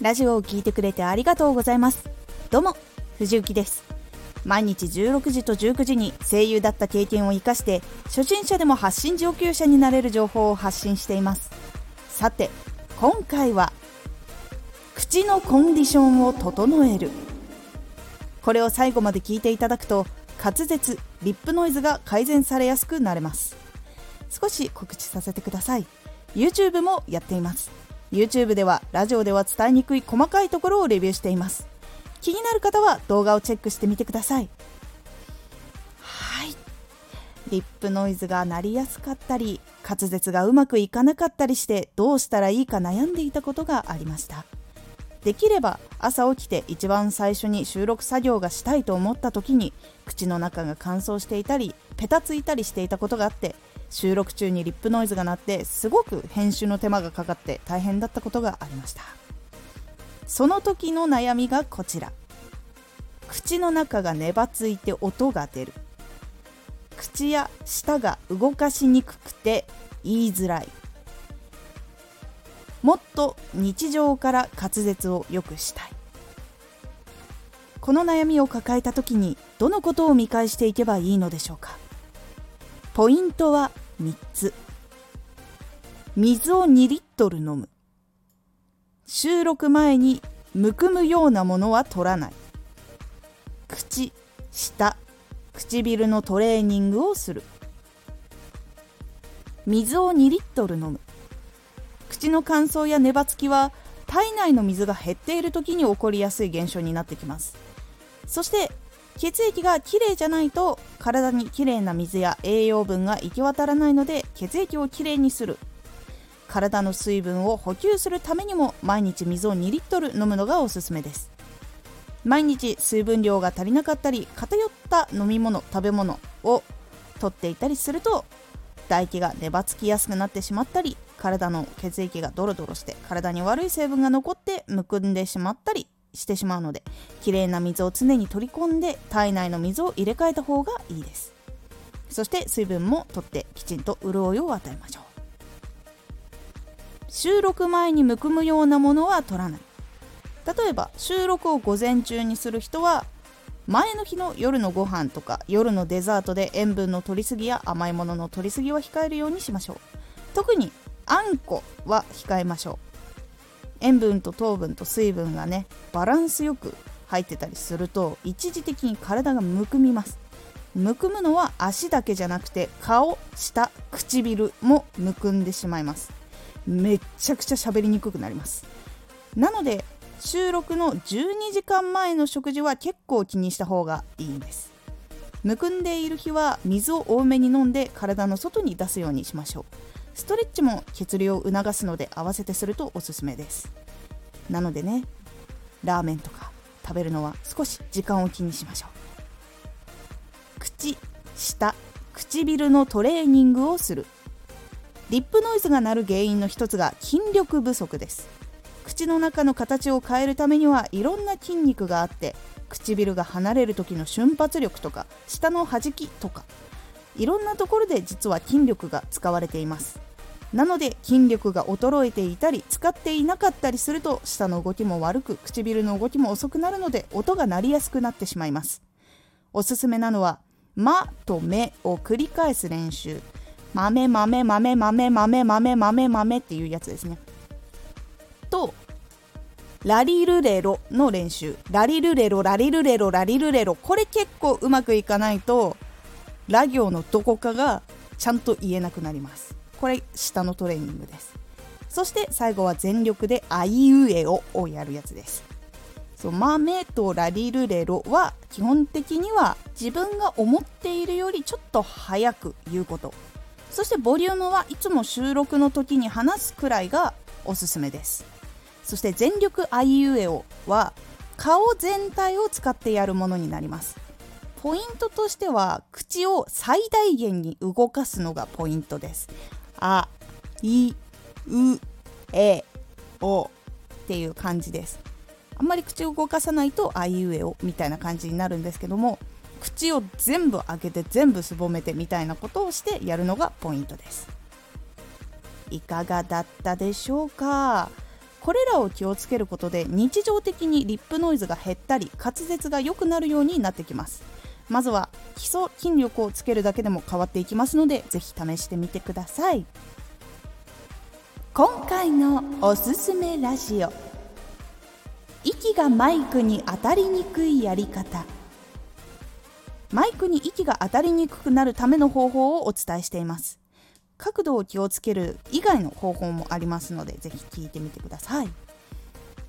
ラジオを聞いてくれてありがとうございます。どうも藤幸です。毎日16時と19時に声優だった経験を生かして初心者でも発信上級者になれる情報を発信しています。さて今回は口のコンディションを整える。これを最後まで聞いていただくと滑舌リップノイズが改善されやすくなれます。少し告知させてください。YouTube もやっています。YouTube ではラジオでは伝えにくい細かいところをレビューしています。気になる方は動画をチェックしてみてください。はい。リップノイズが鳴りやすかったり滑舌がうまくいかなかったりしてどうしたらいいか悩んでいたことがありました。できれば朝起きて一番最初に収録作業がしたいと思った時に口の中が乾燥していたりペタついたりしていたことがあって収録中にリップノイズが鳴ってすごく編集の手間がかかって大変だったことがありました。その時の悩みがこちら。口の中がねばついて音が出る。口や舌が動かしにくくて言いづらい。もっと日常から滑舌を良くしたい。この悩みを抱えた時にどのことを見返していけばいいのでしょうか？ポイントは3つ。水を2リットル飲む。収録前にむくむようなものは取らない。口舌唇のトレーニングをする。水を2リットル飲む。口の乾燥やネバつきは体内の水が減っている時に起こりやすい現象になってきます。そして血液がきれいじゃないと体にきれいな水や栄養分が行き渡らないので血液をきれいにする。体の水分を補給するためにも毎日水を2リットル飲むのがおすすめです。毎日水分量が足りなかったり偏った飲み物食べ物を取っていたりすると唾液が粘つきやすくなってしまったり体の血液がドロドロして体に悪い成分が残ってむくんでしまったりしてしまうのできれいな水を常に取り込んで体内の水を入れ替えた方がいいです。そして水分も取ってきちんと潤いを与えましょう。収録前にむくむようなものは取らない。例えば収録を午前中にする人は前の日の夜のご飯とか夜のデザートで塩分の取りすぎや甘いものの取りすぎは控えるようにしましょう。特にあんこは控えましょう。塩分と糖分と水分がねバランスよく入ってたりすると一時的に体がむくみます。むくむのは足だけじゃなくて顔舌唇もむくんでしまいます。めっちゃくちゃ喋りにくくなります。なので収録の12時間前の食事は結構気にした方がいいんです。むくんでいる日は水を多めに飲んで体の外に出すようにしましょう。ストレッチも血流を促すので合わせてするとおすすめです。なのでねラーメンとか食べるのは少し時間を気にしましょう。口舌唇のトレーニングをする。リップノイズが鳴る原因の一つが筋力不足です。口の中の形を変えるためにはいろんな筋肉があって唇が離れる時の瞬発力とか舌の弾きとかいろんなところで実は筋力が使われています。なので筋力が衰えていたり使っていなかったりすると舌の動きも悪く唇の動きも遅くなるので音が鳴りやすくなってしまいます。おすすめなのは「ま」と「め」を繰り返す練習。豆豆豆豆豆豆豆豆っていうやつですね。とラリルレロの練習。ラリルレロラリルレロラリルレロ。これ結構うまくいかないとラ行のどこかがちゃんと言えなくなります。これ下のトレーニングです。そして最後は全力であいうえおをやるやつです。そう豆とラリルレロは基本的には自分が思っているよりちょっと早く言うこと。そしてボリュームはいつも収録の時に話すくらいがおすすめです。そして全力あいうえおは顔全体を使ってやるものになります。ポイントとしては口を最大限に動かすのがポイントです。あ、い、う、え、おっていう感じです。あんまり口を動かさないとあいうえおみたいな感じになるんですけども口を全部開けて全部すぼめてみたいなことをしてやるのがポイントです。いかがだったでしょうか？これらを気をつけることで日常的にリップノイズが減ったり滑舌が良くなるようになってきます。まずは基礎筋力をつけるだけでも変わっていきますのでぜひ試してみてください。今回のおすすめラジオ。息がマイクに当たりにくいやり方。マイクに息が当たりにくくなるための方法をお伝えしています。角度を気をつける以外の方法もありますのでぜひ聞いてみてください。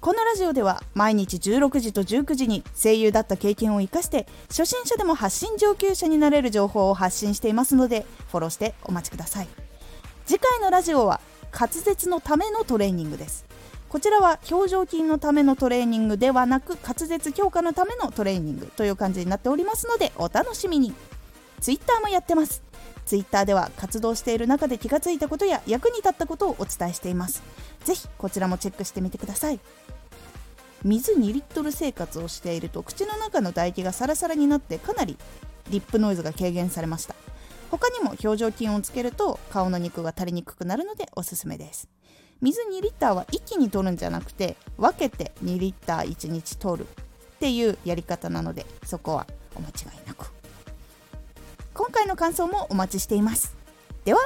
このラジオでは毎日16時と19時に声優だった経験を生かして初心者でも発信上級者になれる情報を発信していますのでフォローしてお待ちください。次回のラジオは滑舌のためのトレーニングです。こちらは表情筋のためのトレーニングではなく滑舌強化のためのトレーニングという感じになっておりますのでお楽しみに。Twitter もやってます。Twitter では活動している中で気がついたことや役に立ったことをお伝えしています。ぜひこちらもチェックしてみてください。水2リットル生活をしていると口の中の唾液がサラサラになってかなりリップノイズが軽減されました。他にも表情筋をつけると顔の肉が垂れにくくなるのでおすすめです。水2リッターは一気に取るんじゃなくて分けて2リッター1日取るっていうやり方なのでそこはお間違いなく。回の感想もお待ちしています。では